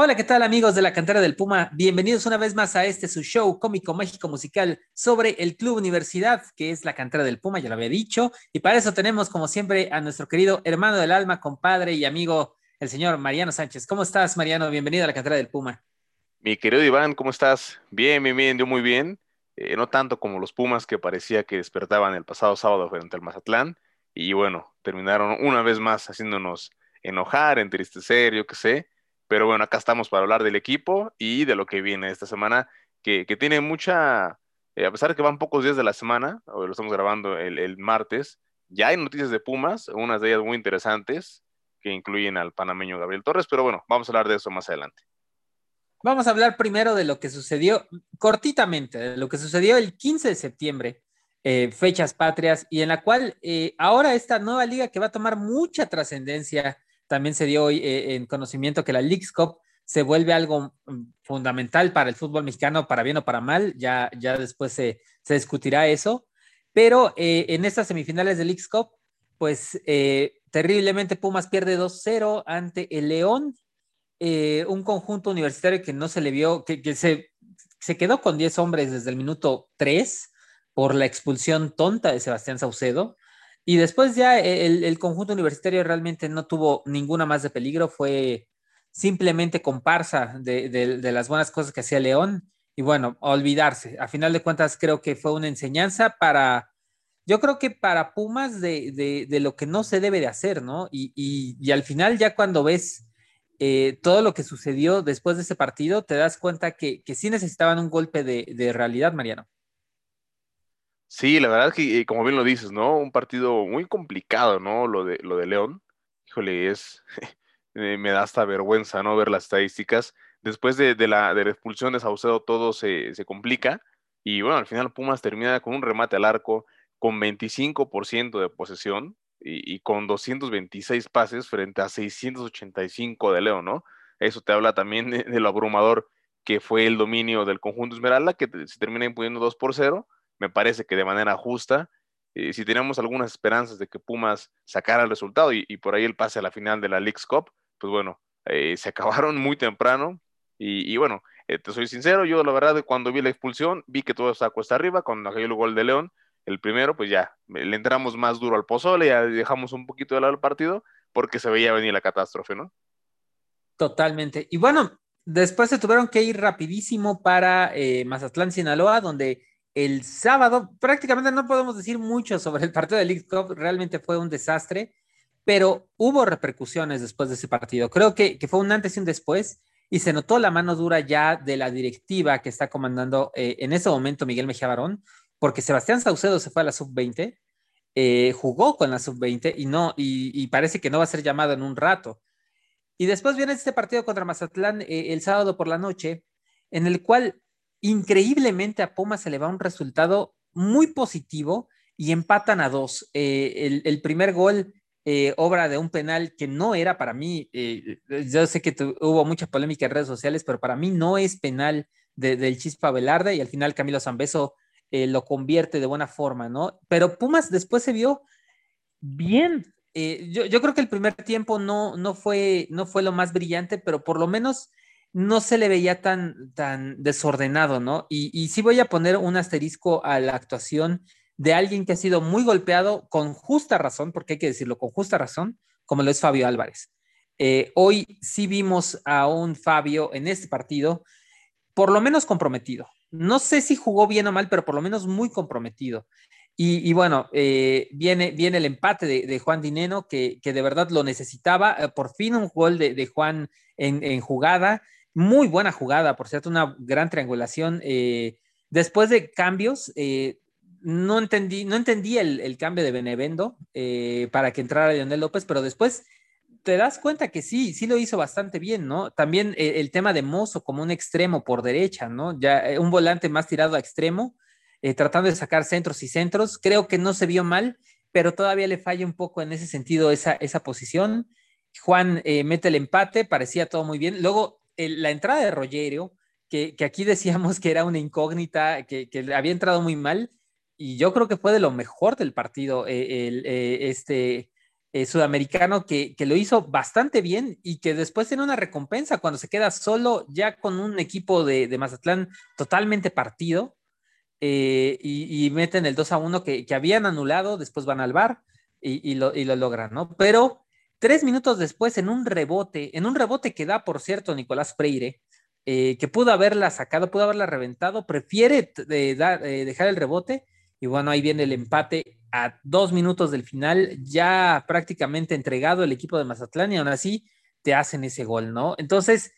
Hola, ¿qué tal amigos de la cantera del Puma? Bienvenidos una vez más a este su show cómico mágico musical sobre el Club Universidad, que es la cantera del Puma, ya lo había dicho. Y para eso tenemos, como siempre, a nuestro querido hermano del alma, compadre y amigo, el señor Mariano Sánchez. ¿Cómo estás, Mariano? Bienvenido a la cantera del Puma. Mi querido Iván, ¿cómo estás? Bien, bien, bien, yo muy bien. Eh, no tanto como los Pumas que parecía que despertaban el pasado sábado frente al Mazatlán. Y bueno, terminaron una vez más haciéndonos enojar, entristecer, yo qué sé pero bueno, acá estamos para hablar del equipo y de lo que viene esta semana, que, tiene mucha, eh, a pesar de que van pocos días de la semana, hoy lo estamos grabando el, martes, ya hay noticias de Pumas, unas de ellas muy interesantes, que incluyen al panameño Gabriel Torres, pero bueno, vamos a hablar de eso más adelante. Vamos a hablar primero de lo que sucedió, cortitamente, de lo que sucedió el 15 de septiembre, eh, fechas patrias, y en la cual eh, ahora esta nueva liga que va a tomar mucha trascendencia también se dio hoy eh, en conocimiento que la Leagues Cup se vuelve algo mm, fundamental para el fútbol mexicano, para bien o para mal, ya, ya después se, discutirá eso, pero eh, en estas semifinales de Leagues Cup, pues eh, terriblemente Pumas pierde 2-0 ante el León, un conjunto universitario que no se le vio, que, se, se, quedó con 10 hombres desde el minuto 3 por la expulsión tonta de Sebastián Saucedo. Y después ya el, conjunto universitario realmente no tuvo ninguna más de peligro, fue simplemente comparsa de, las buenas cosas que hacía León y bueno, olvidarse. A final de cuentas creo que fue una enseñanza para, yo creo que para Pumas de, lo que no se debe de hacer, ¿no? Y, al final ya cuando ves eh, todo lo que sucedió después de ese partido, te das cuenta que, que sí necesitaban un golpe de realidad, Mariano. Sí, la verdad es que, eh, como bien lo dices, ¿no? Un partido muy complicado, ¿no? Lo de, lo de León. Híjole, es, me da hasta vergüenza, ¿no? Ver las estadísticas. Después de, la, de la expulsión de Saucedo, todo se, complica. Y bueno, al final Pumas termina con un remate al arco, con 25% de posesión y, y, con 226 pases frente a 685 de León, ¿no? Eso te habla también de, de lo abrumador que fue el dominio del conjunto Esmeralda, que se termina imponiendo 2 por 0 me parece que de manera justa. Eh, si teníamos algunas esperanzas de que Pumas sacara el resultado y, por ahí el pase a la final de la League's Cup, pues bueno, eh, se acabaron muy temprano. Y, bueno, eh, te soy sincero, yo la verdad cuando vi la expulsión, vi que todo estaba cuesta arriba, cuando cayó el gol de León, el primero, pues ya, le entramos más duro al pozole, ya dejamos un poquito de lado el partido, porque se veía venir la catástrofe, ¿no? Totalmente. Y bueno, después se tuvieron que ir rapidísimo para Mazatlán, Sinaloa, donde el sábado. Prácticamente no podemos decir mucho sobre el partido de League Cup, realmente fue un desastre, pero hubo repercusiones después de ese partido. Creo que, fue un antes y un después, y se notó la mano dura ya de la directiva que está comandando eh, en ese momento Miguel Mejía Barón, porque Sebastián Saucedo se fue a la sub-20, eh, jugó con la sub-20 y no, y, parece que no va a ser llamado en un rato. Y después viene este partido contra Mazatlán eh, el sábado por la noche, en el cual increíblemente a Pumas se le va un resultado muy positivo y empatan a dos. Eh, el, primer gol, eh, obra de un penal que no era para mí, eh, yo sé que hubo mucha polémica en redes sociales, pero para mí no es penal del Chispa Velarde y al final Camilo Zambeso lo convierte de buena forma, ¿no? Pero Pumas después se vio bien. Yo, yo, creo que el primer tiempo no, no, fue, no fue lo más brillante, pero por lo menos no se le veía tan, tan desordenado, ¿no? Y, sí voy a poner un asterisco a la actuación de alguien que ha sido muy golpeado con justa razón, porque hay que decirlo, con justa razón, como lo es Fabio Álvarez. Eh, hoy sí vimos a un Fabio en este partido, por lo menos comprometido. No sé si jugó bien o mal, pero por lo menos muy comprometido. Y, bueno, eh, viene, viene el empate de, Juan Dineno, que, de verdad lo necesitaba. Eh, por fin un gol de, Juan en, en, jugada. Muy buena jugada, por cierto, una gran triangulación. Eh, después de cambios, eh, no entendí, no el, cambio de Benevendo eh, para que entrara Leonel López, pero después te das cuenta que sí, sí lo hizo bastante bien, ¿no? También el tema de Mozo como un extremo por derecha, ¿no? Ya un volante más tirado a extremo, tratando de sacar centros y centros. Creo que no se vio mal, pero todavía le falla un poco en ese sentido esa, esa posición. Juan mete el empate, parecía todo muy bien. Luego la entrada de Rogerio, que, aquí decíamos que era una incógnita, que, había entrado muy mal, y yo creo que fue de lo mejor del partido, eh, el, eh, este eh, sudamericano que, lo hizo bastante bien y que después tiene una recompensa cuando se queda solo ya con un equipo de, Mazatlán totalmente partido eh, y, meten el 2 a 1 que, habían anulado, después van al bar y, lo, y lo logran, ¿no? Pero tres minutos después, en un rebote, en un rebote que da, por cierto, Nicolás Freire, eh, que pudo haberla sacado, pudo haberla reventado, prefiere dejar el rebote y bueno, ahí viene el empate a dos minutos del final, ya prácticamente entregado el equipo de Mazatlán y aún así te hacen ese gol, ¿no? Entonces,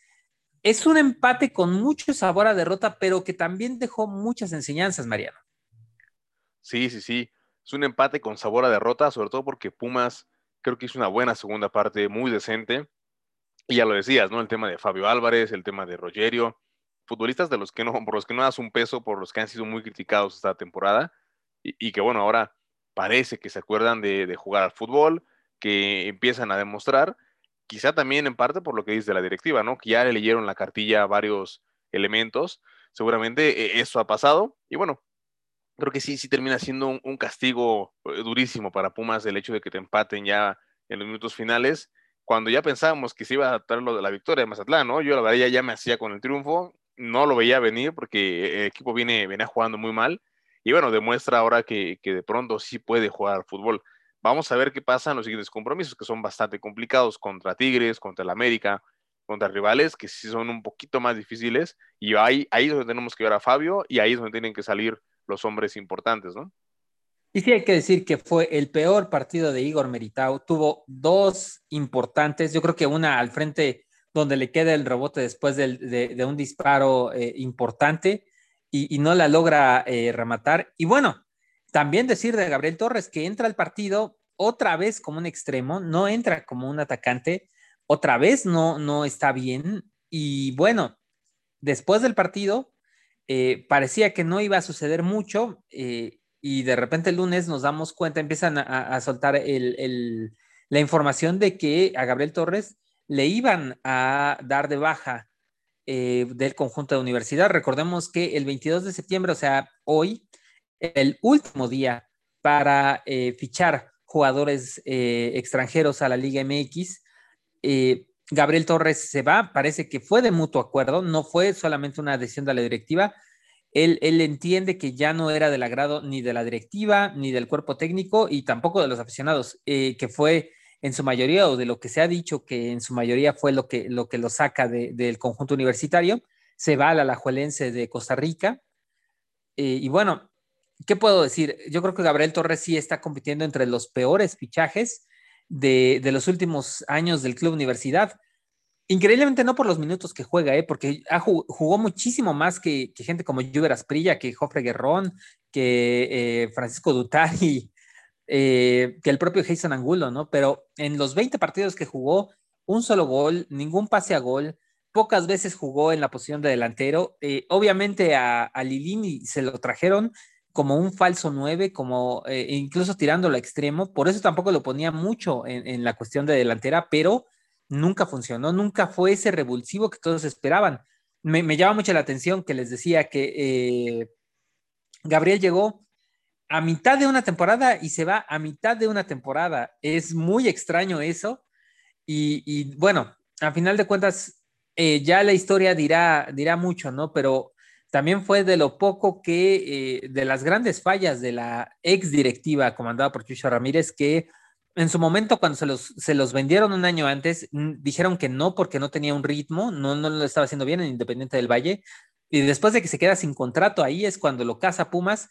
es un empate con mucho sabor a derrota, pero que también dejó muchas enseñanzas, Mariano. Sí, sí, sí. Es un empate con sabor a derrota, sobre todo porque Pumas creo que hizo una buena segunda parte, muy decente. Y ya lo decías, ¿no? El tema de Fabio Álvarez, el tema de Rogerio, futbolistas de los que no, por los que no das un peso, por los que han sido muy criticados esta temporada y, que bueno, ahora parece que se acuerdan de, jugar al fútbol, que empiezan a demostrar, quizá también en parte por lo que dice la directiva, ¿no? Que ya le leyeron la cartilla varios elementos, seguramente eh, eso ha pasado y bueno, creo que sí, sí termina siendo un, castigo eh, durísimo para Pumas el hecho de que te empaten ya en los minutos finales, cuando ya pensábamos que se iba a tratar lo de la victoria de Mazatlán, ¿no? Yo la verdad ya, ya me hacía con el triunfo, no lo veía venir porque el equipo viene, venía jugando muy mal y bueno, demuestra ahora que, de pronto sí puede jugar fútbol. Vamos a ver qué pasa en los siguientes compromisos, que son bastante complicados contra Tigres, contra el América, contra rivales que sí son un poquito más difíciles. Y ahí, ahí es donde tenemos que ver a Fabio y ahí es donde tienen que salir los hombres importantes, ¿no? Y sí hay que decir que fue el peor partido de Igor Meritao. Tuvo dos importantes, yo creo que una al frente donde le queda el rebote después de, un disparo eh, importante y, no la logra eh, rematar. Y bueno, también decir de Gabriel Torres que entra al partido otra vez como un extremo, no entra como un atacante, otra vez no, no está bien. Y bueno, después del partido eh, parecía que no iba a suceder mucho eh, y de repente el lunes nos damos cuenta, empiezan a, soltar la información de que a Gabriel Torres le iban a dar de baja eh, del conjunto de universidad. Recordemos que el 22 de septiembre, o sea, hoy, el último día para eh, fichar jugadores eh, extranjeros a la Liga MX. Gabriel Torres se va, parece que fue de mutuo acuerdo, no fue solamente una decisión de la directiva. Él, él, entiende que ya no era del agrado ni de la directiva, ni del cuerpo técnico y tampoco de los aficionados, que fue en su mayoría, o de lo que se ha dicho que en su mayoría fue lo que lo, que lo saca del conjunto universitario, se va al Alajuelense de Costa Rica. Eh, y bueno, ¿qué puedo decir? Yo creo que Gabriel Torres sí está compitiendo entre los peores fichajes de, los últimos años del Club Universidad. Increíblemente no por los minutos que juega, ¿eh? porque jugó muchísimo más que, gente como Juber Asprilla, que Jofre Guerrón, que eh, Francisco Dutari, eh, que el propio Jason Angulo, ¿no? Pero en los 20 partidos que jugó, un solo gol, ningún pase a gol, pocas veces jugó en la posición de delantero. Eh, obviamente a, a, Lilini se lo trajeron como un falso 9, como eh, incluso tirándolo a extremo, por eso tampoco lo ponía mucho en, la cuestión de delantera, pero nunca funcionó, nunca fue ese revulsivo que todos esperaban. Me, me llama mucho la atención que les decía que Gabriel llegó a mitad de una temporada y se va a mitad de una temporada. Es muy extraño eso. Y, bueno, a final de cuentas, eh, ya la historia dirá, dirá mucho, ¿no? Pero también fue de lo poco que, eh, de las grandes fallas de la ex directiva comandada por Chucho Ramírez, que en su momento cuando se los, se los vendieron un año antes, dijeron que no porque no tenía un ritmo, no, no lo estaba haciendo bien en Independiente del Valle. Y después de que se queda sin contrato, ahí es cuando lo caza Pumas,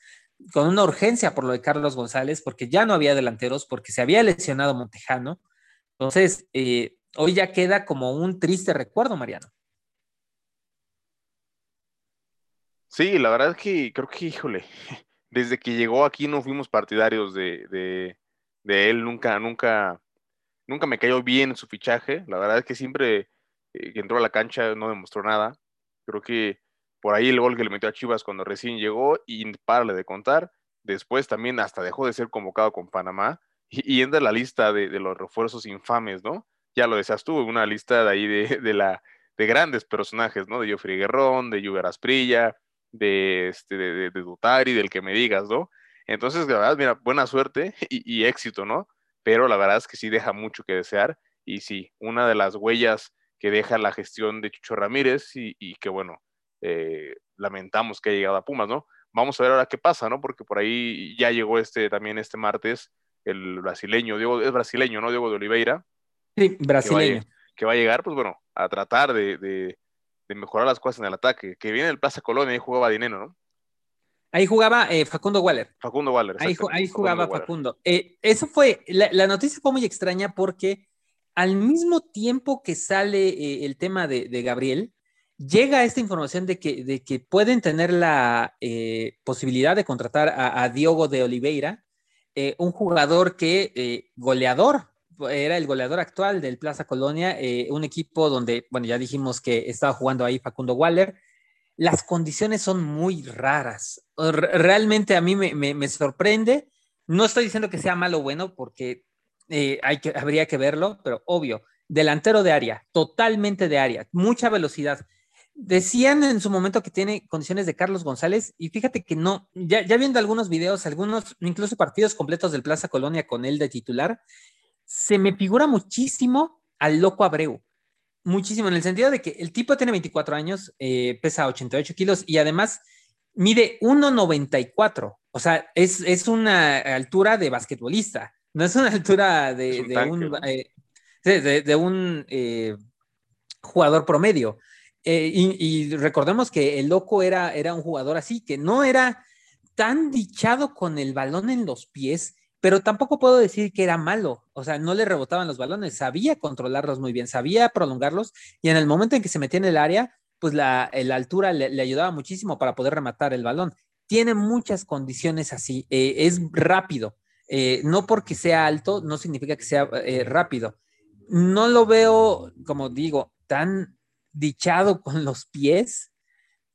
con una urgencia por lo de Carlos González, porque ya no había delanteros, porque se había lesionado Montejano. Entonces, eh, hoy ya queda como un triste recuerdo, Mariano. Sí, la verdad es que creo que, híjole, desde que llegó aquí no fuimos partidarios de, él, nunca, nunca, nunca me cayó bien su fichaje. La verdad es que siempre eh, que entró a la cancha no demostró nada. Creo que por ahí el gol que le metió a Chivas cuando recién llegó y para de contar. Después también hasta dejó de ser convocado con Panamá y, entra la lista de, los refuerzos infames, ¿no? Ya lo decías tú, una lista de ahí de, la, de grandes personajes, ¿no? De Joffrey Guerrón, de Lluver Asprilla, de, este, de, Dutari, del que me digas, ¿no? Entonces, la verdad, mira, buena suerte y, éxito, ¿no? pero la verdad es que sí deja mucho que desear y sí, una de las huellas que deja la gestión de Chucho Ramírez y, que bueno, eh, lamentamos que haya llegado a Pumas, ¿no? Vamos a ver ahora qué pasa, ¿no? Porque por ahí ya llegó este también este martes el brasileño, Diego, es brasileño, ¿no? Diego de Oliveira. Sí, brasileño. Que va, a llegar, pues bueno, a tratar de, mejorar las cosas en el ataque. Que viene el Plaza Colonia, ahí jugaba Dineno, ¿no? Ahí jugaba eh, Facundo Waller. Facundo Waller. Ahí, ahí jugaba Facundo. Eh, eso fue, la, noticia fue muy extraña porque al mismo tiempo que sale eh, el tema de, Gabriel, llega esta información de que, de que pueden tener la posibilidad de contratar a, a, Diogo de Oliveira, un jugador que goleador, era el goleador actual del Plaza Colonia, un equipo donde, bueno, ya dijimos que estaba jugando ahí Facundo Waller las condiciones son muy raras. Realmente a mí me, sorprende. No estoy diciendo que sea malo o bueno, porque eh, hay que, habría que verlo, pero obvio, delantero de área, totalmente de área, mucha velocidad. Decían en su momento que tiene condiciones de Carlos González y fíjate que no, ya, ya viendo algunos videos, algunos, incluso partidos completos del Plaza Colonia con él de titular, se me figura muchísimo al loco Abreu muchísimo, en el sentido de que el tipo tiene 24 años, eh, pesa 88 kilos y además mide 1,94. O sea, es, una altura de basquetbolista, no es una altura de, un, eh, jugador promedio. Eh, y, recordemos que el loco era, era un jugador así, que no era tan dichado con el balón en los pies, pero tampoco puedo decir que era malo, o sea, no le rebotaban los balones, sabía controlarlos muy bien, sabía prolongarlos y en el momento en que se metía en el área, pues la, altura le, ayudaba muchísimo para poder rematar el balón. Tiene muchas condiciones así, eh, es rápido, eh, no porque sea alto, no significa que sea eh, rápido. No lo veo, como digo, tan dichado con los pies,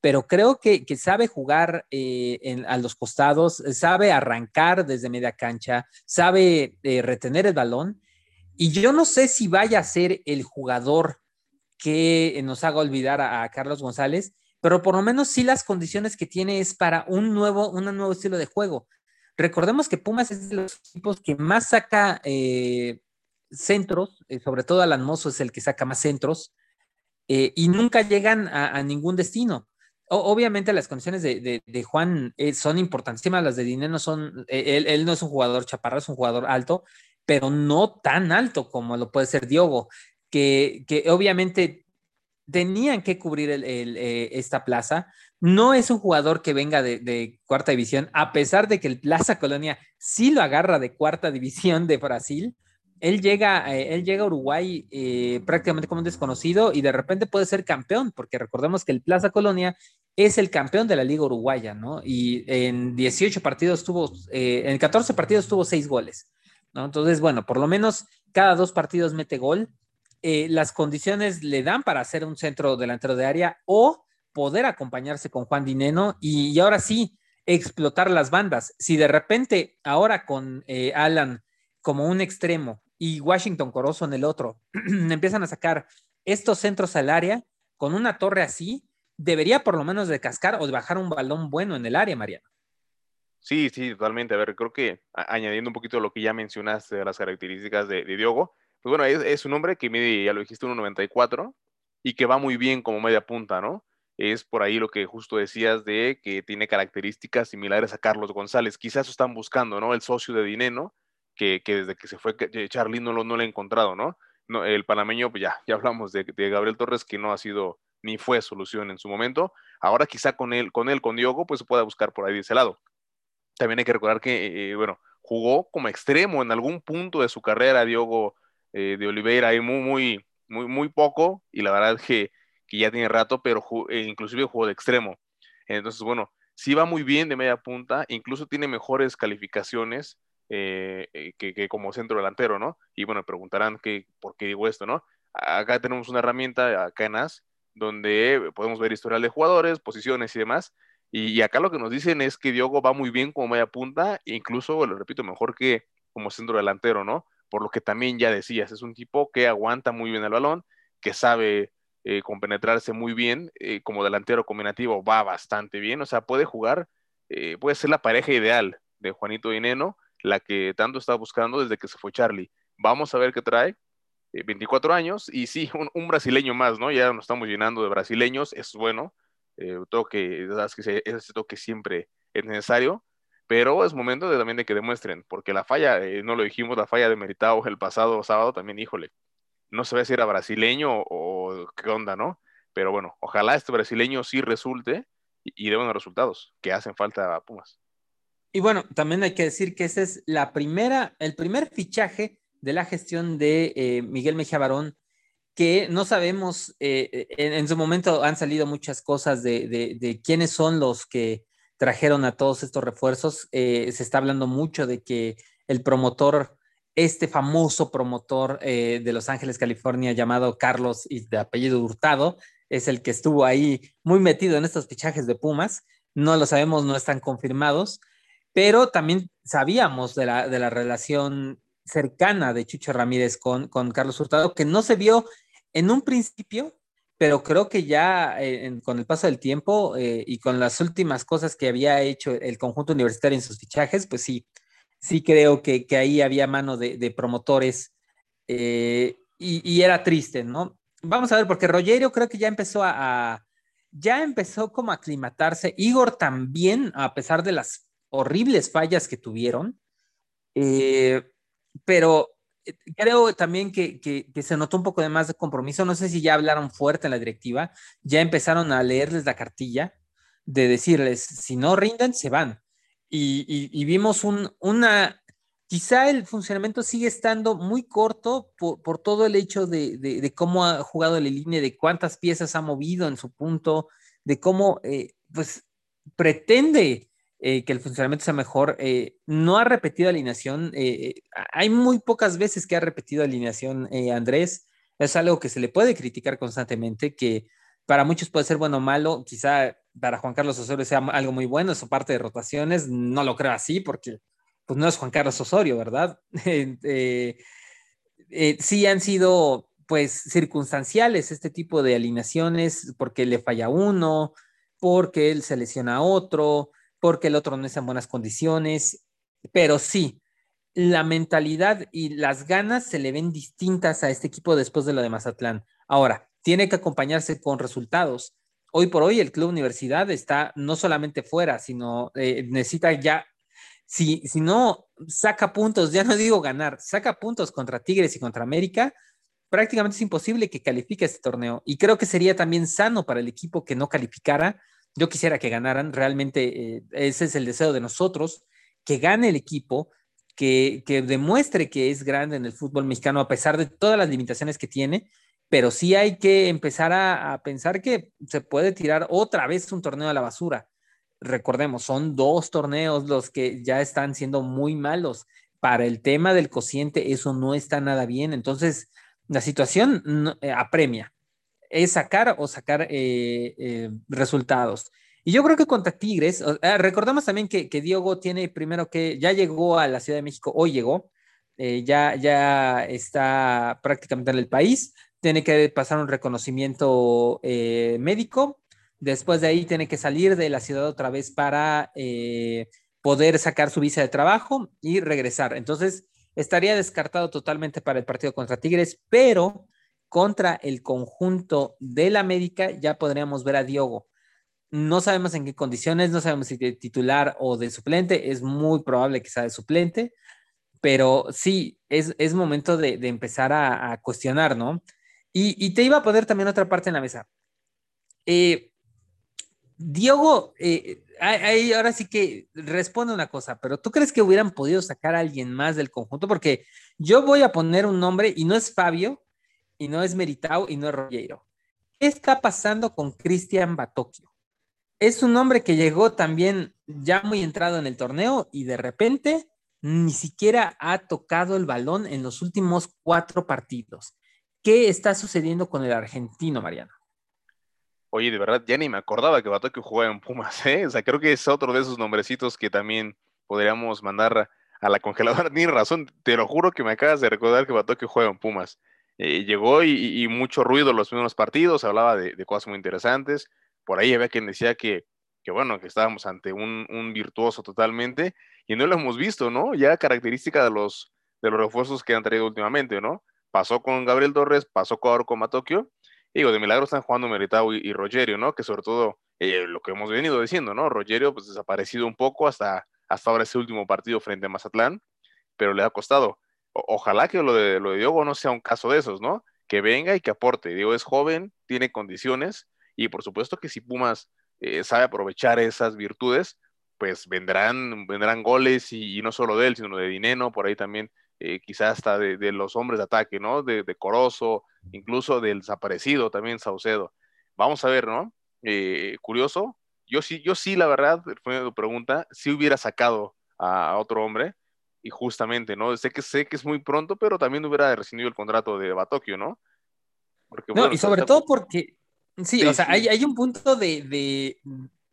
pero creo que, sabe jugar eh, a los costados, sabe arrancar desde media cancha, sabe eh, retener el balón. Y yo no sé si vaya a ser el jugador que nos haga olvidar a, Carlos González, pero por lo menos sí las condiciones que tiene es para un nuevo, un nuevo estilo de juego. Recordemos que Pumas es de los equipos que más saca eh, centros, sobre todo Alan Mozo es el que saca más centros, y nunca llegan a ningún destino obviamente las condiciones de, Juan eh, son importantísimas, las de Dinero son, eh, él, no es un jugador chaparro, es un jugador alto, pero no tan alto como lo puede ser Diogo, que, obviamente tenían que cubrir eh, esta plaza. No es un jugador que venga de, cuarta división, a pesar de que el Plaza Colonia sí lo agarra de cuarta división de Brasil, él llega, eh, él llega a Uruguay eh, prácticamente como un desconocido y de repente puede ser campeón, porque recordemos que el Plaza Colonia es el campeón de la Liga Uruguaya, ¿no? Y en 18 partidos tuvo, eh, en 14 partidos tuvo 6 goles, ¿no? Entonces, bueno, por lo menos cada dos partidos mete gol. las condiciones le dan para ser un centro delantero de área o poder acompañarse con Juan Dineno y, y ahora sí explotar las bandas. Si de repente ahora con Alan como un extremo y Washington Corozo en el otro, empiezan a sacar estos centros al área con una torre así, debería por lo menos de cascar o de bajar un balón bueno en el área, Mariano. Sí, sí, totalmente. A ver, creo que añadiendo un poquito lo que ya mencionaste de las características de, Diogo, pues bueno, es, un hombre que mide, ya lo dijiste, 1.94 y que va muy bien como media punta, ¿no? Es por ahí lo que justo decías de que tiene características similares a Carlos González. Quizás están buscando, ¿no? El socio de Dineno, que, desde que se fue Charly no lo, no lo he encontrado, ¿no? no el panameño, pues ya, ya hablamos de, Gabriel Torres, que no ha sido ni fue solución en su momento. Ahora quizá con él, con él, con Diogo, pues se pueda buscar por ahí de ese lado. También hay que recordar que, eh, bueno, jugó como extremo en algún punto de su carrera, Diogo eh, de Oliveira, ahí muy, muy, muy, muy poco, y la verdad es que, que ya tiene rato, pero eh, inclusive jugó de extremo. Entonces, bueno, sí va muy bien de media punta, incluso tiene mejores calificaciones eh, eh, que, como centro delantero, ¿no? Y bueno, preguntarán que, por qué digo esto, ¿no? Acá tenemos una herramienta, acá en AS, donde podemos ver historial de jugadores, posiciones y demás. Y, acá lo que nos dicen es que Diogo va muy bien como media punta, e incluso, lo repito, mejor que como centro delantero, ¿no? Por lo que también ya decías, es un tipo que aguanta muy bien el balón, que sabe eh, compenetrarse muy bien, como delantero combinativo va bastante bien, o sea, puede jugar, puede ser la pareja ideal de Juanito Dineno la que tanto está buscando desde que se fue Charlie. Vamos a ver qué trae. 24 eh, años y sí, un, brasileño más, ¿no? Ya nos estamos llenando de brasileños, es bueno. Eh, toque, ese toque siempre es necesario, pero es momento de, también de que demuestren, porque la falla, eh, no lo dijimos, la falla de Meritao el pasado sábado también, híjole, no se ve si era brasileño o qué onda, ¿no? Pero bueno, ojalá este brasileño sí resulte y, dé buenos resultados que hacen falta a Pumas. Y bueno, también hay que decir que ese es el primer fichaje de la gestión de eh, Miguel Mejía Barón, que no sabemos, eh, en, su momento han salido muchas cosas de, quiénes son los que trajeron a todos estos refuerzos. Eh, se está hablando mucho de que el promotor, este famoso promotor de Los Ángeles, California, llamado Carlos y de apellido Hurtado, es el que estuvo ahí muy metido en estos fichajes de Pumas. No lo sabemos, no están confirmados, pero también sabíamos de la, de la relación cercana de Chucho Ramírez con, con Carlos Hurtado, que no se vio en un principio, pero creo que ya eh, con el paso del tiempo eh, y con las últimas cosas que había hecho el conjunto universitario en sus fichajes, pues sí, sí creo que, ahí había mano de, promotores eh, y, era triste, ¿no? Vamos a ver, porque Rogerio creo que ya empezó a, ya empezó como a aclimatarse. Igor también, a pesar de las horribles fallas que tuvieron. Eh, pero eh, creo también que, que, se notó un poco de más de compromiso. No sé si ya hablaron fuerte en la directiva, ya empezaron a leerles la cartilla de decirles, si no rinden, se van. Y, vimos un, una, quizá el funcionamiento sigue estando muy corto por, todo el hecho de, de, cómo ha jugado la línea, de cuántas piezas ha movido en su punto, de cómo eh, pues pretende eh, que el funcionamiento sea mejor. Eh, no ha repetido alineación. Eh, hay muy pocas veces que ha repetido alineación Andrés. Es algo que se le puede criticar constantemente, que para muchos puede ser bueno o malo. Quizá para Juan Carlos Osorio sea algo muy bueno, su parte de rotaciones. No lo creo así porque pues no es Juan Carlos Osorio, ¿verdad? sí han sido pues circunstanciales este tipo de alineaciones porque le falla uno, porque él se lesiona a otro, porque el otro no está en buenas condiciones, pero sí, la mentalidad y las ganas se le ven distintas a este equipo después de lo de Mazatlán. Ahora, tiene que acompañarse con resultados. Hoy por hoy el Club Universidad está no solamente fuera, sino eh, necesita ya, si, si no saca puntos, ya no digo ganar, saca puntos contra Tigres y contra América, prácticamente es imposible que califique este torneo. Y creo que sería también sano para el equipo que no calificara yo quisiera que ganaran, realmente eh, ese es el deseo de nosotros, que gane el equipo, que, demuestre que es grande en el fútbol mexicano a pesar de todas las limitaciones que tiene, pero sí hay que empezar a, pensar que se puede tirar otra vez un torneo a la basura. Recordemos, son dos torneos los que ya están siendo muy malos. Para el tema del cociente, eso no está nada bien. Entonces, la situación eh, apremia es sacar o sacar eh, eh, resultados. Y yo creo que contra Tigres, ah, recordamos también que, que, Diego tiene primero que ya llegó a la Ciudad de México, hoy llegó, eh, ya, ya está prácticamente en el país, tiene que pasar un reconocimiento médico, después de ahí tiene que salir de la ciudad otra vez para poder sacar su visa de trabajo y regresar. Entonces, estaría descartado totalmente para el partido contra Tigres, pero contra el conjunto del América, ya podríamos ver a Diogo. No sabemos en qué condiciones, no sabemos si de titular o de suplente, es muy probable que sea de suplente, pero sí, es, momento de, empezar a, cuestionar, ¿no? Y, te iba a poner también otra parte en la mesa. Eh, Diogo, eh, ahí ahora sí que responde una cosa, pero ¿tú crees que hubieran podido sacar a alguien más del conjunto? Porque yo voy a poner un nombre y no es Fabio, y no es Meritao y no es Rogero. ¿Qué está pasando con Cristian Batocchio? Es un hombre que llegó también ya muy entrado en el torneo y de repente ni siquiera ha tocado el balón en los últimos cuatro partidos. ¿Qué está sucediendo con el argentino, Mariano? Oye, de verdad, ya ni me acordaba que Batocchio jugaba en Pumas, ¿eh? O sea, creo que es otro de esos nombrecitos que también podríamos mandar a la congeladora. Ni razón, te lo juro que me acabas de recordar que Batocchio juega en Pumas. Eh, llegó y, mucho ruido los primeros partidos, hablaba de, cosas muy interesantes. Por ahí había quien decía que, que bueno, que estábamos ante un, virtuoso totalmente. y no lo hemos visto, ¿no? Ya característica de los, de los refuerzos que han traído últimamente, ¿no? Pasó con Gabriel Torres, pasó con, con Matokio, y digo, de milagro están jugando Meritao y, Rogerio, ¿no? Que sobre todo eh, lo que hemos venido diciendo, ¿no? Rogerio pues desaparecido un poco hasta, hasta ahora ese último partido frente a Mazatlán, pero le ha costado. Ojalá que lo de, lo de Diogo no sea un caso de esos, ¿no? Que venga y que aporte. Digo, es joven, tiene condiciones, y por supuesto que si Pumas eh, sabe aprovechar esas virtudes, pues vendrán, vendrán goles y, no solo de él, sino de Dineno, por ahí también eh, quizás hasta de, los hombres de ataque, ¿no? De, de, Corozo, incluso del desaparecido también Saucedo. Vamos a ver, ¿no? Eh, curioso. Yo sí, yo sí, la verdad, fue tu pregunta, si hubiera sacado a, otro hombre, y justamente, ¿no? Sé que sé que es muy pronto, pero también hubiera rescindido el contrato de Batokio, ¿no? no, y sobre todo porque Sí, o sea, Hay, hay, un punto de, de,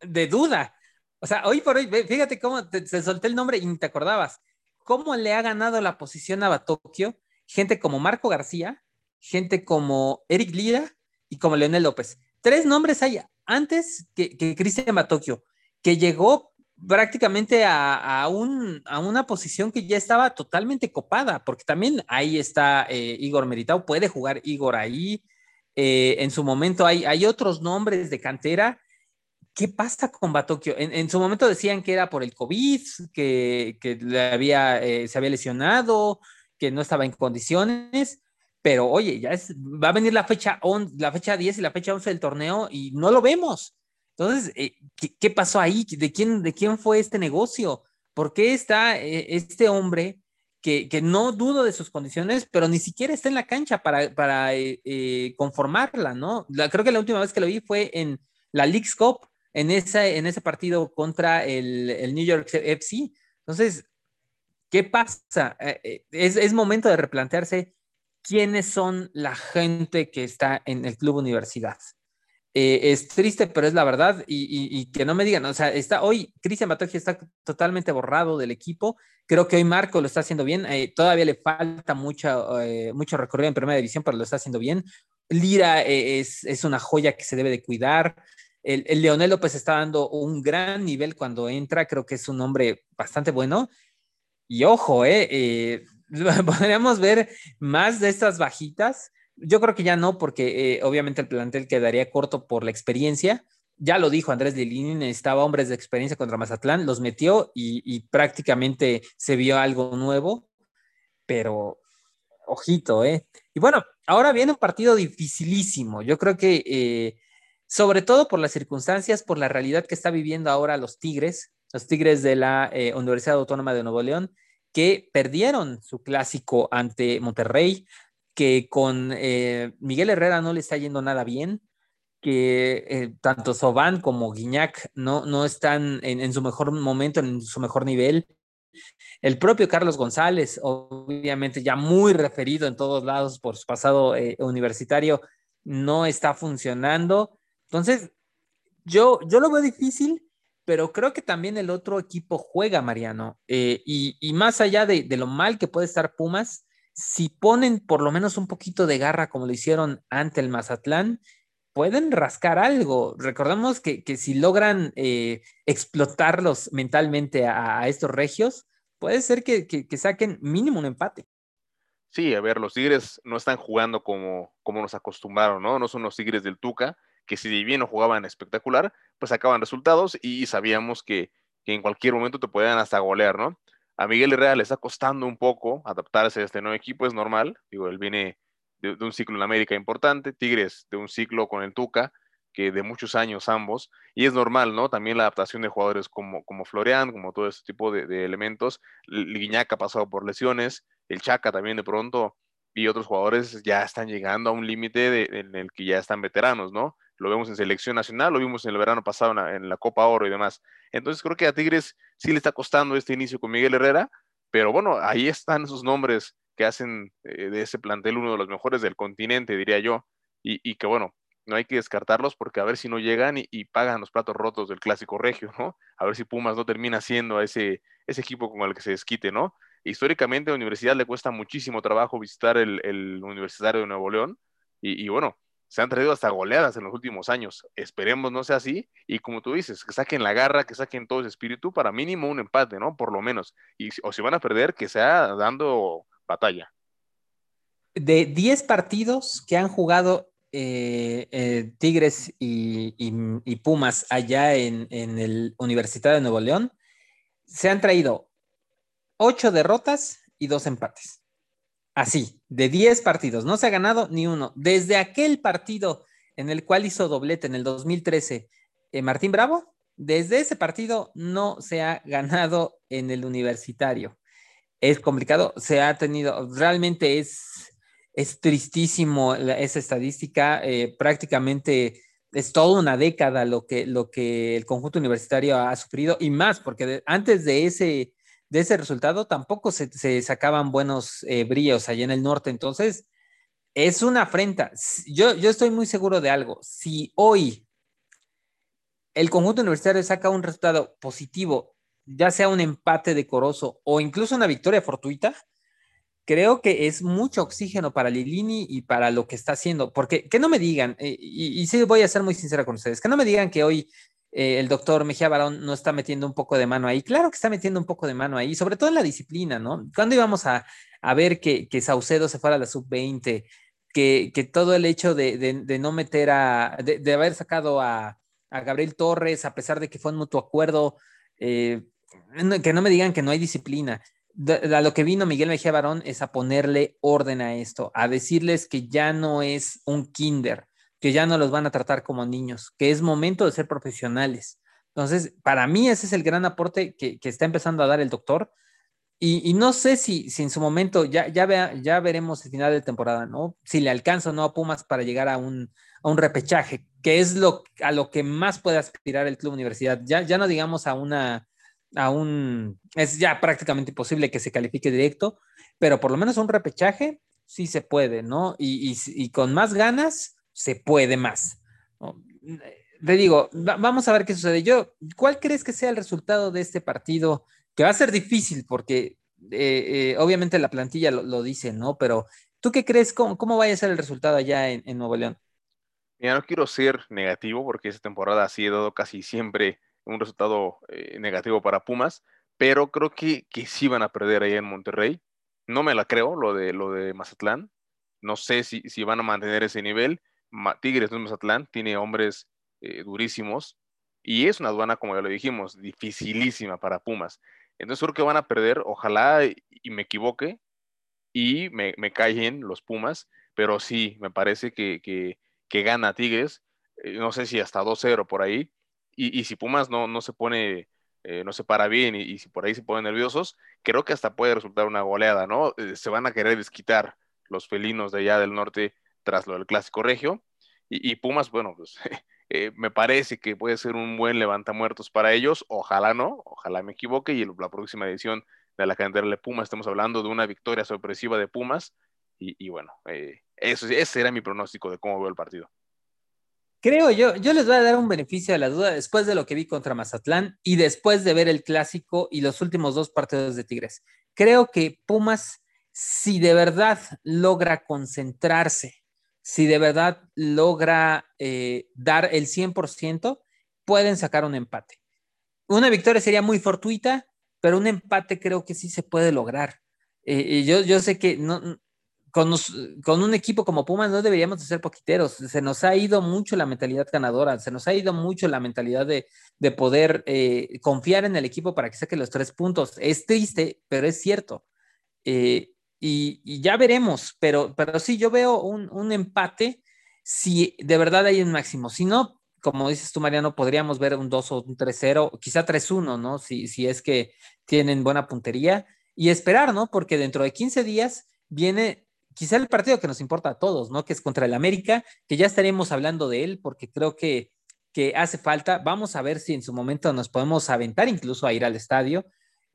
de, duda. O sea, hoy por hoy, fíjate cómo te, solté el nombre y ni te acordabas. ¿Cómo le ha ganado la posición a Batokio gente como Marco García, gente como Eric Lira y como Leonel López? Tres nombres hay antes que, que Cristian Batokio, que llegó prácticamente a, a, un, a, una posición que ya estaba totalmente copada, porque también ahí está eh, Igor Meritao, puede jugar Igor ahí, eh, en su momento hay, hay otros nombres de cantera. ¿Qué pasa con Batokio? En, su momento decían que era por el COVID, que, que le había, eh, se había lesionado, que no estaba en condiciones, pero oye, ya es, va a venir la fecha, la fecha 10 y la fecha 11 del torneo y no lo vemos. Entonces, eh, ¿qué, pasó ahí? ¿De quién, ¿De quién fue este negocio? ¿Por qué está este hombre que, no dudo de sus condiciones, pero ni siquiera está en la cancha para, eh, eh, conformarla, ¿no? creo que la última vez que lo vi fue en la League's Cup, en, esa, en ese partido contra el, New York FC. Entonces, ¿qué pasa? Eh, es, es, momento de replantearse quiénes son la gente que está en el club universidad. Es triste, pero es la verdad, y, que no me digan, o sea, está hoy, Cristian Batoji está totalmente borrado del equipo, Creo que hoy Marco lo está haciendo bien. Eh, todavía le falta mucho, eh, mucho recorrido en primera división, pero lo está haciendo bien. Lira eh, es, es, una joya que se debe de cuidar. El, el, Leonel López está dando un gran nivel cuando entra. Creo que es un hombre bastante bueno. Y ojo, eh, podríamos ver más de estas bajitas. Yo creo que ya no, porque obviamente el plantel quedaría corto por la experiencia ya lo dijo Andrés Lilini, necesitaba hombres de experiencia contra Mazatlán, los metió y, prácticamente se vio algo nuevo, pero ojito, ¿eh? Y bueno, ahora viene un partido dificilísimo. Yo creo que, eh, sobre todo por las circunstancias, por la realidad que está viviendo ahora los Tigres, los Tigres de la eh, Universidad Autónoma de Nuevo León, que perdieron su clásico ante Monterrey, que con eh, Miguel Herrera no le está yendo nada bien que eh, tanto Soban como Guiñac no, no están en, su mejor momento, en su mejor nivel. El propio Carlos González, obviamente ya muy referido en todos lados por su pasado eh, universitario, no está funcionando. Entonces, yo, yo lo veo difícil, pero creo que también el otro equipo juega, Mariano. Y, y, más allá de, de, lo mal que puede estar Pumas, si ponen por lo menos un poquito de garra como lo hicieron ante el Mazatlán, pueden rascar algo. Recordemos que, si logran eh, explotarlos mentalmente a, estos regios, puede ser que, saquen mínimo un empate. Sí, a ver, los Tigres no están jugando como, como nos acostumbraron, ¿no? No son los Tigres del Tuca, que si bien no jugaban espectacular, pues sacaban resultados y sabíamos que, que en cualquier momento te podían hasta golear, ¿no? A Miguel Herrera le está costando un poco adaptarse a este nuevo equipo, es normal. Digo, él viene de, un ciclo en América importante, Tigres de un ciclo con el Tuca, que de muchos años ambos, y es normal, ¿no? También la adaptación de jugadores como, como Florian, como todo este tipo de, elementos, el Guiñac ha pasado por lesiones, el Chaca también de pronto, y otros jugadores ya están llegando a un límite en el que ya están veteranos, ¿no? Lo vemos en selección nacional, lo vimos en el verano pasado en la Copa Oro y demás. Entonces creo que a Tigres sí le está costando este inicio con Miguel Herrera, pero bueno, ahí están esos nombres que hacen eh, de ese plantel uno de los mejores del continente, diría yo, y, que bueno, no hay que descartarlos porque a ver si no llegan y, pagan los platos rotos del clásico regio, ¿no? A ver si Pumas no termina siendo ese, ese equipo con el que se desquite, ¿no? Históricamente a la universidad le cuesta muchísimo trabajo visitar el, Universitario de Nuevo León y, bueno, se han traído hasta goleadas en los últimos años. Esperemos no sea así. Y como tú dices, que saquen la garra, que saquen todo ese espíritu para mínimo un empate, ¿no? Por lo menos. Y, o si van a perder, que sea dando batalla. De 10 partidos que han jugado eh, eh, Tigres y, Pumas allá en, el Universidad de Nuevo León, se han traído 8 derrotas y 2 empates. Así, de 10 partidos, no se ha ganado ni uno. Desde aquel partido en el cual hizo doblete en el 2013 eh, Martín Bravo, desde ese partido no se ha ganado en el universitario. Es complicado, se ha tenido, realmente es, es tristísimo esa estadística, eh, prácticamente es toda una década lo que, lo que el conjunto universitario ha sufrido y más, porque antes de ese de ese resultado tampoco se, sacaban buenos eh, bríos allá en el norte. Entonces, es una afrenta. Yo, yo estoy muy seguro de algo. Si hoy el conjunto universitario saca un resultado positivo, ya sea un empate decoroso o incluso una victoria fortuita, creo que es mucho oxígeno para Lilini y para lo que está haciendo. Porque que no me digan, eh, y, y, sí voy a ser muy sincera con ustedes, que no me digan que hoy eh, el doctor Mejía Barón no está metiendo un poco de mano ahí. Claro que está metiendo un poco de mano ahí, sobre todo en la disciplina, ¿no? ¿Cuándo íbamos a, ver que, que, Saucedo se fuera a la sub-20? Que, todo el hecho de, no meter a, de, haber sacado a, Gabriel Torres, a pesar de que fue un mutuo acuerdo, eh, que no me digan que no hay disciplina. a lo que vino Miguel Mejía Barón es a ponerle orden a esto, a decirles que ya no es un kinder, que ya no los van a tratar como niños, que es momento de ser profesionales. Entonces, para mí ese es el gran aporte que, está empezando a dar el doctor. Y, no sé si, si, en su momento, ya, ya, vea, ya veremos el final de temporada, ¿no? Si le alcanza o no a Pumas para llegar a un, a un repechaje, que es lo, a lo que más puede aspirar el club universidad. Ya, ya no digamos a una, a un, es ya prácticamente imposible que se califique directo, pero por lo menos un repechaje sí se puede, ¿no? Y, y con más ganas, se puede más. Te digo, vamos a ver qué sucede. Yo, ¿cuál crees que sea el resultado de este partido? Que va a ser difícil porque eh, eh, obviamente la plantilla lo, dice, ¿no? Pero ¿tú qué crees? ¿Cómo, cómo vaya a ser el resultado allá en, Nuevo León? Mira, no quiero ser negativo porque esta temporada sí he dado casi siempre un resultado eh, negativo para Pumas, pero creo que, que sí van a perder allá en Monterrey. No me la creo, lo de, lo de Mazatlán. No sé si, si van a mantener ese nivel Tigres no Mazatlán, tiene hombres eh, durísimos y es una aduana, como ya lo dijimos, dificilísima para Pumas. Entonces creo que van a perder, ojalá y, me equivoque y me, me, callen los Pumas, pero sí, me parece que, que, gana Tigres, eh, no sé si hasta 2-0 por ahí, y, si Pumas no, no se pone, eh, no se para bien y, si por ahí se ponen nerviosos, creo que hasta puede resultar una goleada, ¿no? se van a querer desquitar los felinos de allá del norte tras lo del clásico regio. Y, Pumas, bueno, pues eh, me parece que puede ser un buen levantamuertos para ellos. Ojalá no, ojalá me equivoque. Y la próxima edición de la cantera de Pumas estamos hablando de una victoria sorpresiva de Pumas. Y, bueno, eh, eso, ese era mi pronóstico de cómo veo el partido. Creo yo, yo les voy a dar un beneficio de la duda después de lo que vi contra Mazatlán y después de ver el clásico y los últimos dos partidos de Tigres. Creo que Pumas, si de verdad logra concentrarse si de verdad logra eh, dar el 100%, pueden sacar un empate. Una victoria sería muy fortuita, pero un empate creo que sí se puede lograr. Eh, yo, yo sé que no, con, con, un equipo como Pumas no deberíamos de ser poquiteros. Se nos ha ido mucho la mentalidad ganadora, se nos ha ido mucho la mentalidad de, de poder eh, confiar en el equipo para que saque los tres puntos. Es triste, pero es cierto. Y, ya veremos, pero, pero sí, yo veo un, empate si de verdad hay un máximo. Si no, como dices tú, Mariano, podríamos ver un 2 o un 3-0, quizá 3-1, ¿no? Si, si es que tienen buena puntería y esperar, ¿no? Porque dentro de 15 días viene quizá el partido que nos importa a todos, ¿no? Que es contra el América, que ya estaremos hablando de él porque creo que, que hace falta. Vamos a ver si en su momento nos podemos aventar incluso a ir al estadio.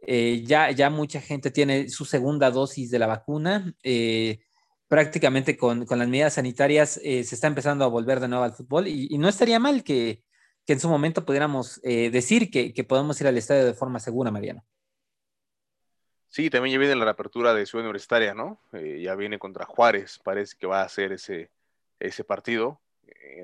Eh, ya, ya mucha gente tiene su segunda dosis de la vacuna. Eh, prácticamente con, con, las medidas sanitarias eh, se está empezando a volver de nuevo al fútbol y, no estaría mal que, que, en su momento pudiéramos decir que, que, podemos ir al estadio de forma segura, Mariano. Sí, también ya viene la reapertura de Ciudad Universitaria, ¿no? ya viene contra Juárez, parece que va a ser ese, ese partido.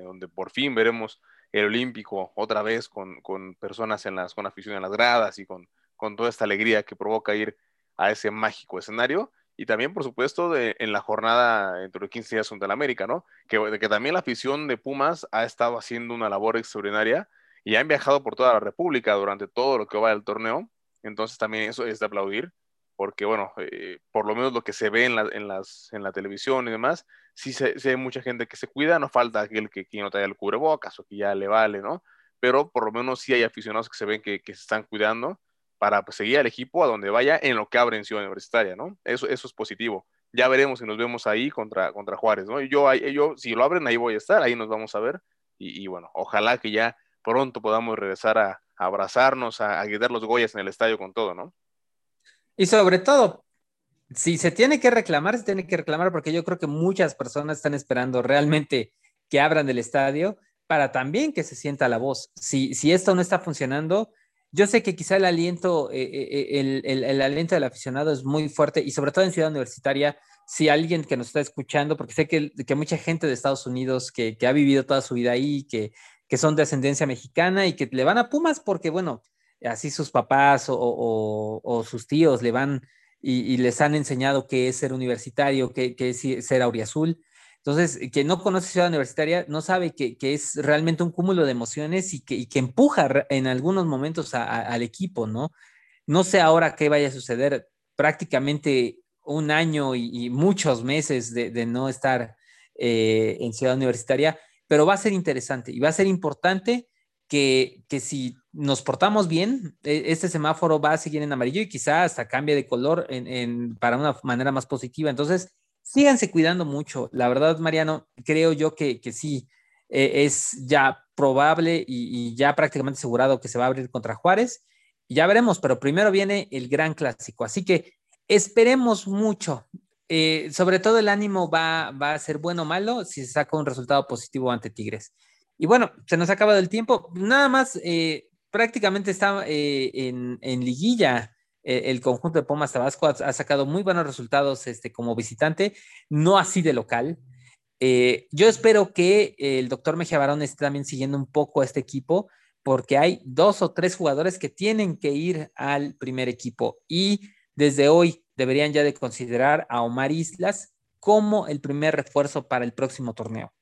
donde por fin veremos el Olímpico otra vez con, con personas en las, con afición en las gradas y con, con toda esta alegría que provoca ir a ese mágico escenario y también, por supuesto, en la jornada entre los 15 días contra el América, ¿no? Que, que también la afición de Pumas ha estado haciendo una labor extraordinaria y han viajado por toda la República durante todo lo que va del torneo. Entonces también eso es de aplaudir, porque bueno, eh, por lo menos lo que se ve en la, las, en la televisión y demás, sí se, hay mucha gente que se cuida, no falta aquel que, que no traiga el cubrebocas o que ya le vale, ¿no? Pero por lo menos sí hay aficionados que se ven que se están cuidando para pues, seguir al equipo a donde vaya en lo que abre en Ciudad Universitaria, ¿no? Eso, eso es positivo. Ya veremos si nos vemos ahí contra, contra Juárez, ¿no? Y yo, yo, si lo abren, ahí voy a estar, ahí nos vamos a ver. Y, bueno, ojalá que ya pronto podamos regresar a, abrazarnos, a, a los Goyas en el estadio con todo, ¿no? Y sobre todo, si se tiene que reclamar, se tiene que reclamar porque yo creo que muchas personas están esperando realmente que abran el estadio para también que se sienta la voz. Si, si esto no está funcionando, yo sé que quizá el aliento, eh, eh, eh, el, aliento del aficionado es muy fuerte y sobre todo en Ciudad Universitaria, si alguien que nos está escuchando, porque sé que, que mucha gente de Estados Unidos que, ha vivido toda su vida ahí, que, que, son de ascendencia mexicana y que le van a Pumas porque, bueno, así sus papás o, sus tíos le van y, les han enseñado qué es ser universitario, qué, qué es ser auriazul. Entonces, quien no conoce Ciudad Universitaria no sabe que, es realmente un cúmulo de emociones y que, empuja en algunos momentos al equipo, ¿no? No sé ahora qué vaya a suceder. Prácticamente un año y, muchos meses de, no estar eh, en Ciudad Universitaria, pero va a ser interesante y va a ser importante que, si nos portamos bien, e, este semáforo va a seguir en amarillo y quizás hasta cambie de color para una manera más positiva. Entonces, síganse cuidando mucho. La verdad, Mariano, creo yo que, sí, eh, es ya probable y, ya prácticamente asegurado que se va a abrir contra Juárez. Ya veremos, pero primero viene el gran clásico. Así que esperemos mucho. Eh, sobre todo el ánimo va, a ser bueno o malo si se saca un resultado positivo ante Tigres. Y bueno, se nos ha acabado el tiempo. Nada más, eh, prácticamente está en, en liguilla eh, el conjunto de Pumas Tabasco ha, sacado muy buenos resultados este, como visitante, no así de local. Eh, yo espero que el doctor Mejía Barón esté también siguiendo un poco a este equipo, porque hay dos o tres jugadores que tienen que ir al primer equipo y desde hoy deberían ya de considerar a Omar Islas como el primer refuerzo para el próximo torneo.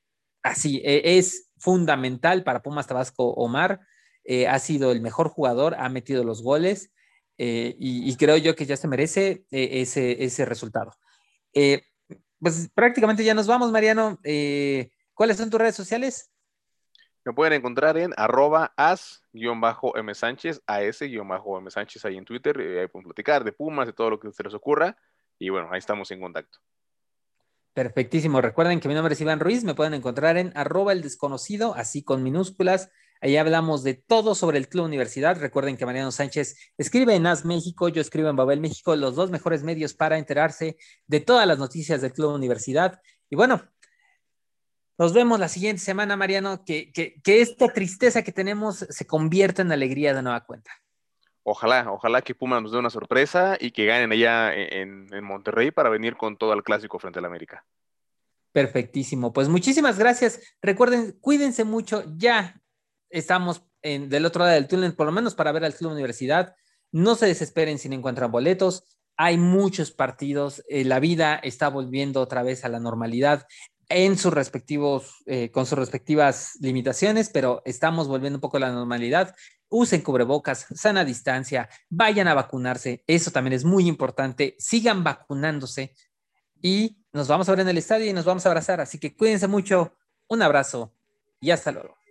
Así, e, es fundamental para Pumas Tabasco Omar. Eh, ha sido el mejor jugador, ha metido los goles eh, y, creo yo que ya se merece eh, ese, ese, resultado. Eh, pues prácticamente ya nos vamos, Mariano. ¿Cuáles son tus redes sociales? Me pueden encontrar en arroba as-m Sánchez, as-m Sánchez ahí en Twitter, ahí pueden platicar de Pumas, de todo lo que se les ocurra. Y bueno, ahí estamos en contacto. Perfectísimo. Recuerden que mi nombre es Iván Ruiz, me pueden encontrar en arroba el desconocido, así con minúsculas. Ahí hablamos de todo sobre el Club Universidad. Recuerden que Mariano Sánchez escribe en AS México, yo escribo en Babel México, los dos mejores medios para enterarse de todas las noticias del Club Universidad. Y bueno, nos vemos la siguiente semana, Mariano, que, esta tristeza que tenemos se convierta en alegría de nueva cuenta. Ojalá, ojalá que Puma nos dé una sorpresa y que ganen allá en, en Monterrey para venir con todo el clásico frente al América. Perfectísimo. Pues muchísimas gracias. Recuerden, cuídense mucho. Ya estamos en, del otro lado del túnel, por lo menos para ver al Club Universidad. No se desesperen si no encuentran boletos. Hay muchos partidos. Eh, la vida está volviendo otra vez a la normalidad en sus respectivos, eh, con sus respectivas limitaciones, pero estamos volviendo un poco a la normalidad. Usen cubrebocas, sana distancia, vayan a vacunarse. Eso también es muy importante. Sigan vacunándose y nos vamos a ver en el estadio y nos vamos a abrazar. Así que cuídense mucho. Un abrazo y hasta luego.